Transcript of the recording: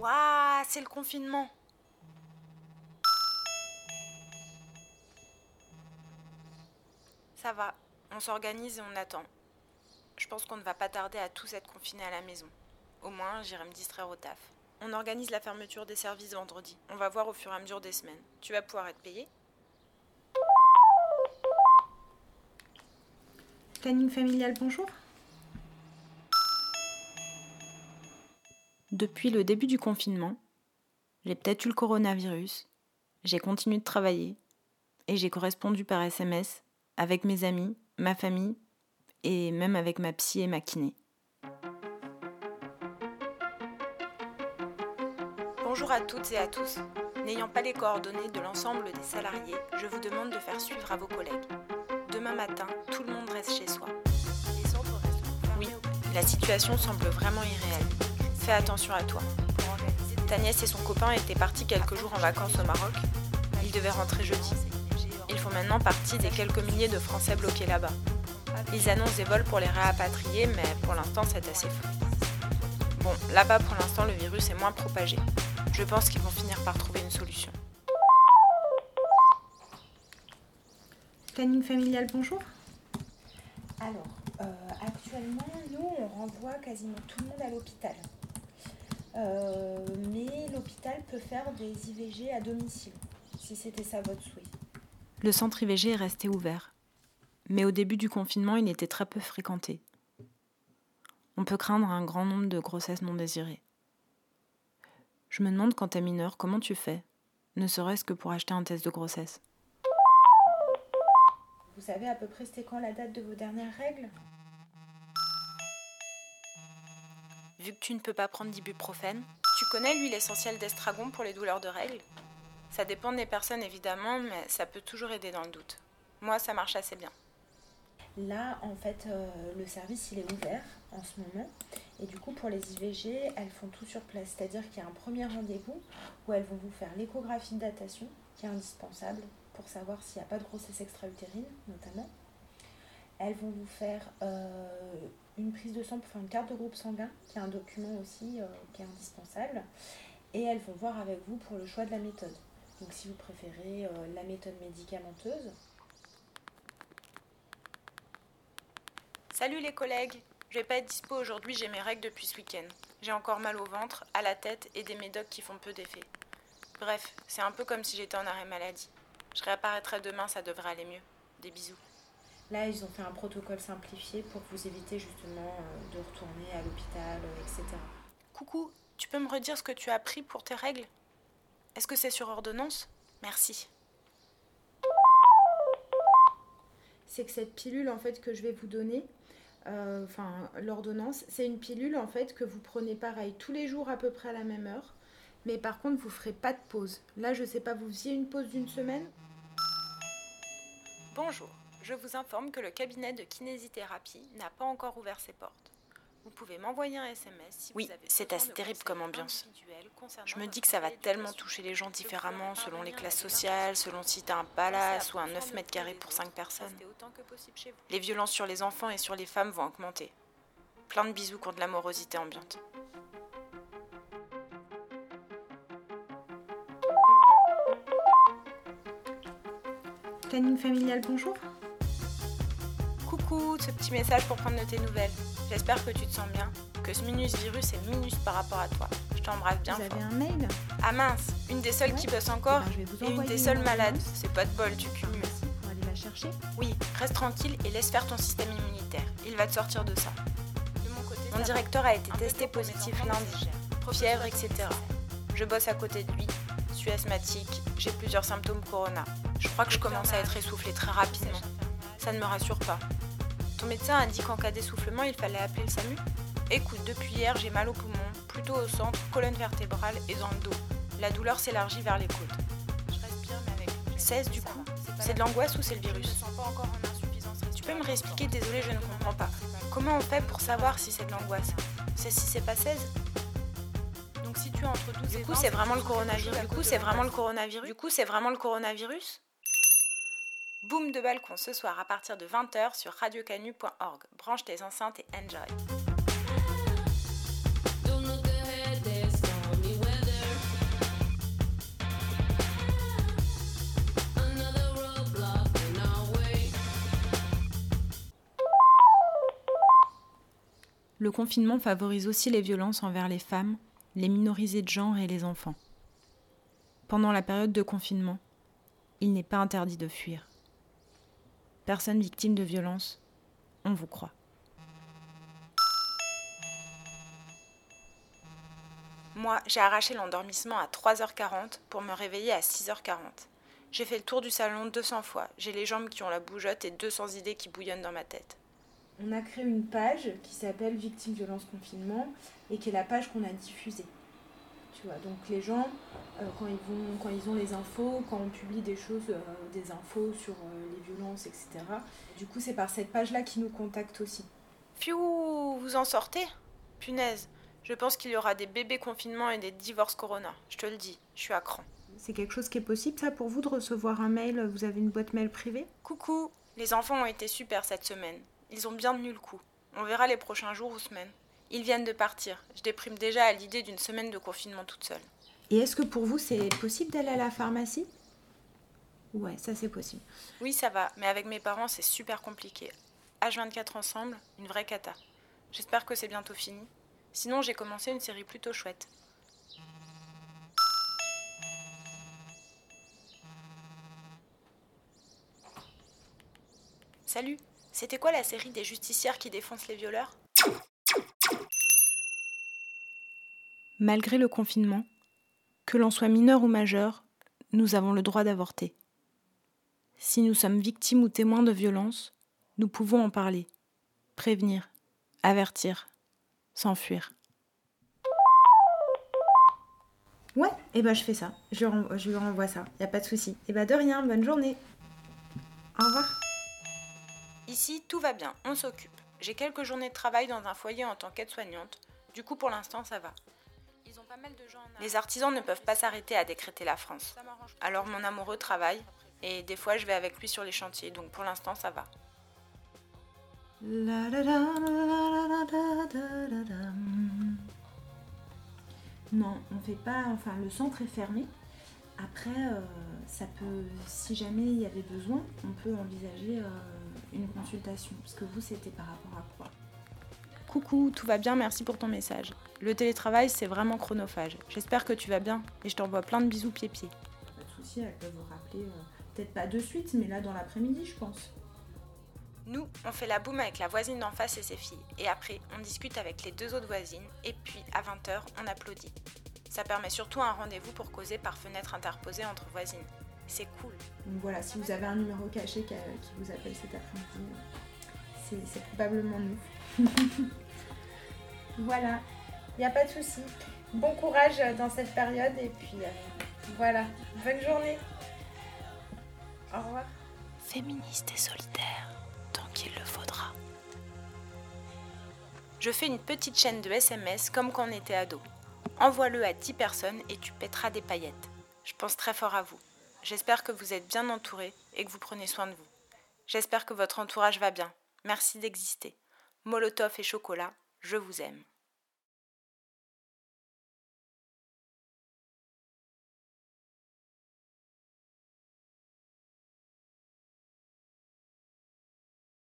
Waouh, c'est le confinement. Ça va, on s'organise et on attend. Je pense qu'on ne va pas tarder à tous être confinés à la maison. Au moins, j'irai me distraire au taf. On organise la fermeture des services vendredi. On va voir au fur et à mesure des semaines. Tu vas pouvoir être payé Planning familial, bonjour. Depuis le début du confinement, j'ai peut-être eu le coronavirus, j'ai continué de travailler et j'ai correspondu par SMS avec mes amis, ma famille et même avec ma psy et ma kiné. Bonjour à toutes et à tous. N'ayant pas les coordonnées de l'ensemble des salariés, je vous demande de faire suivre à vos collègues. Demain matin, tout le monde reste chez soi. Oui, la situation semble vraiment irréelle. Fais attention à toi. Ta nièce et son copain étaient partis quelques jours en vacances au Maroc. Ils devaient rentrer jeudi. Ils font maintenant partie des quelques milliers de Français bloqués là-bas. Ils annoncent des vols pour les réapatrier, mais pour l'instant c'est assez fou. Bon, là-bas pour l'instant le virus est moins propagé. Je pense qu'ils vont finir par trouver une solution. Planning familial, bonjour. Alors, euh, actuellement, nous, on renvoie quasiment tout le monde à l'hôpital. Euh, mais l'hôpital peut faire des IVG à domicile, si c'était ça votre souhait. Le centre IVG est resté ouvert, mais au début du confinement, il était très peu fréquenté. On peut craindre un grand nombre de grossesses non désirées. Je me demande quand t'es mineur, comment tu fais, ne serait-ce que pour acheter un test de grossesse? Vous savez à peu près c'était quand la date de vos dernières règles? Vu que tu ne peux pas prendre d'ibuprofène, tu connais l'huile essentielle d'estragon pour les douleurs de règles Ça dépend des personnes évidemment, mais ça peut toujours aider dans le doute. Moi, ça marche assez bien. Là, en fait, euh, le service, il est ouvert en ce moment. Et du coup, pour les IVG, elles font tout sur place. C'est-à-dire qu'il y a un premier rendez-vous où elles vont vous faire l'échographie de datation, qui est indispensable pour savoir s'il n'y a pas de grossesse extra-utérine, notamment. Elles vont vous faire euh, une prise de sang faire une carte de groupe sanguin, qui est un document aussi euh, qui est indispensable. Et elles vont voir avec vous pour le choix de la méthode. Donc si vous préférez euh, la méthode médicamenteuse. Salut les collègues Je vais pas être dispo aujourd'hui, j'ai mes règles depuis ce week-end. J'ai encore mal au ventre, à la tête et des médocs qui font peu d'effet. Bref, c'est un peu comme si j'étais en arrêt maladie. Je réapparaîtrai demain, ça devrait aller mieux. Des bisous. Là, ils ont fait un protocole simplifié pour vous éviter justement euh, de retourner à l'hôpital, euh, etc. Coucou, tu peux me redire ce que tu as pris pour tes règles? Est-ce que c'est sur ordonnance? Merci. C'est que cette pilule en fait que je vais vous donner, euh, enfin l'ordonnance, c'est une pilule en fait que vous prenez pareil tous les jours à peu près à la même heure. Mais par contre, vous ferez pas de pause. Là, je sais pas, vous faisiez une pause d'une semaine? Bonjour, je vous informe que le cabinet de kinésithérapie n'a pas encore ouvert ses portes. Vous pouvez m'envoyer un SMS si Oui, vous avez c'est assez terrible comme ambiance. Je me dis que ça va tellement toucher les gens différemment selon les classes sociales, selon si t'as un palace ou un prendre 9 soin mètres carrés pour des 5 autres. personnes. Les violences sur les enfants et sur les femmes vont augmenter. Plein de bisous contre l'amorosité ambiante. Planning familial, bonjour. Coucou, ce petit message pour prendre de tes nouvelles. J'espère que tu te sens bien, que ce minus virus est minus par rapport à toi. Je t'embrasse bien vous fort. avez un mail Ah mince, une des seules qui bosse encore Eh ben, et une des seules malades. C'est pas de bol, tu cumules. Merci pour aller la chercher. Oui, reste tranquille et laisse faire ton système immunitaire. Il va te sortir de ça. De mon côté, mon directeur a été testé positif lundi. Fièvre, etc. Je bosse à côté de lui. Je suis asthmatique. J'ai plusieurs symptômes corona. Je crois que je commence à être essoufflée très rapidement. Ça ne me rassure pas. Ton médecin a dit qu'en cas d'essoufflement, il fallait appeler le SAMU Écoute, depuis hier, j'ai mal au poumon, plutôt au centre, colonne vertébrale et dans le dos. La douleur s'élargit vers les côtes. Je respire, mais avec 16 du coup. C'est de l'angoisse ou c'est le virus Tu peux me réexpliquer Désolée, je ne comprends pas. Comment on fait pour savoir si c'est de l'angoisse? C'est si c'est pas 16 Donc si tu es entre 12 Du et coup, 20, c'est vraiment le coronavirus. Du coup, c'est vraiment le coronavirus. Du coup, c'est vraiment le coronavirus? Boom de balcon ce soir à partir de 20h sur radiocanu.org. Branche tes enceintes et enjoy. Le confinement favorise aussi les violences envers les femmes, les minorisés de genre et les enfants. Pendant la période de confinement, il n'est pas interdit de fuir. Personne victime de violence, on vous croit. Moi, j'ai arraché l'endormissement à 3h40 pour me réveiller à 6h40. J'ai fait le tour du salon 200 fois. J'ai les jambes qui ont la bougeotte et 200 idées qui bouillonnent dans ma tête. On a créé une page qui s'appelle Victime violence confinement et qui est la page qu'on a diffusée. Tu vois, donc les gens, euh, quand, ils vont, quand ils ont les infos, quand on publie des choses, euh, des infos sur euh, les violences, etc., du coup, c'est par cette page-là qu'ils nous contactent aussi. Fiou, vous en sortez? Punaise, je pense qu'il y aura des bébés confinements et des divorces corona. Je te le dis, je suis à cran. C'est quelque chose qui est possible, ça, pour vous, de recevoir un mail Vous avez une boîte mail privée? Coucou, les enfants ont été super cette semaine. Ils ont bien tenu le coup. On verra les prochains jours ou semaines. Ils viennent de partir. Je déprime déjà à l'idée d'une semaine de confinement toute seule. Et est-ce que pour vous, c'est possible d'aller à la pharmacie? Ouais, ça c'est possible. Oui, ça va, mais avec mes parents, c'est super compliqué. H24 ensemble, une vraie cata. J'espère que c'est bientôt fini. Sinon, j'ai commencé une série plutôt chouette. Salut, c'était quoi la série des justicières qui défoncent les violeurs? Malgré le confinement, que l'on soit mineur ou majeur, nous avons le droit d'avorter. Si nous sommes victimes ou témoins de violences, nous pouvons en parler, prévenir, avertir, s'enfuir. Ouais, et eh ben je fais ça. Je, lui renvoie ça. Y a pas de souci. Et eh ben de rien. Bonne journée. Au revoir. Ici, tout va bien. On s'occupe. J'ai quelques journées de travail dans un foyer en tant qu'aide-soignante. Du coup, pour l'instant, ça va. Les artisans ne peuvent pas s'arrêter à décréter la France. Alors mon amoureux travaille et des fois je vais avec lui sur les chantiers. Donc pour l'instant, ça va. Non, on fait pas. Enfin, le centre est fermé. Après, euh, ça peut, si jamais il y avait besoin, on peut envisager euh, une consultation. Parce que vous, c'était par rapport à quoi? Coucou, tout va bien, merci pour ton message. Le télétravail, c'est vraiment chronophage. J'espère que tu vas bien et je t'envoie plein de bisous pieds-pieds. Pas de soucis, elle peut vous rappeler, euh, peut-être pas de suite, mais là dans l'après-midi, je pense. Nous, on fait la boum avec la voisine d'en face et ses filles. Et après, on discute avec les deux autres voisines. Et puis, à 20h, on applaudit. Ça permet surtout un rendez-vous pour causer par fenêtre interposée entre voisines. C'est cool. Donc voilà, si vous avez un numéro caché qui, vous appelle cet après-midi, c'est probablement nous. voilà, il n'y a pas de souci. Bon courage dans cette période et puis euh, voilà, bonne journée. Au revoir. Féministe et solitaire qu'il le faudra. Je fais une petite chaîne de SMS comme quand on était ado. Envoie-le à 10 personnes et tu pèteras des paillettes. Je pense très fort à vous. J'espère que vous êtes bien entourés et que vous prenez soin de vous. J'espère que votre entourage va bien. Merci d'exister. Molotov et chocolat, je vous aime.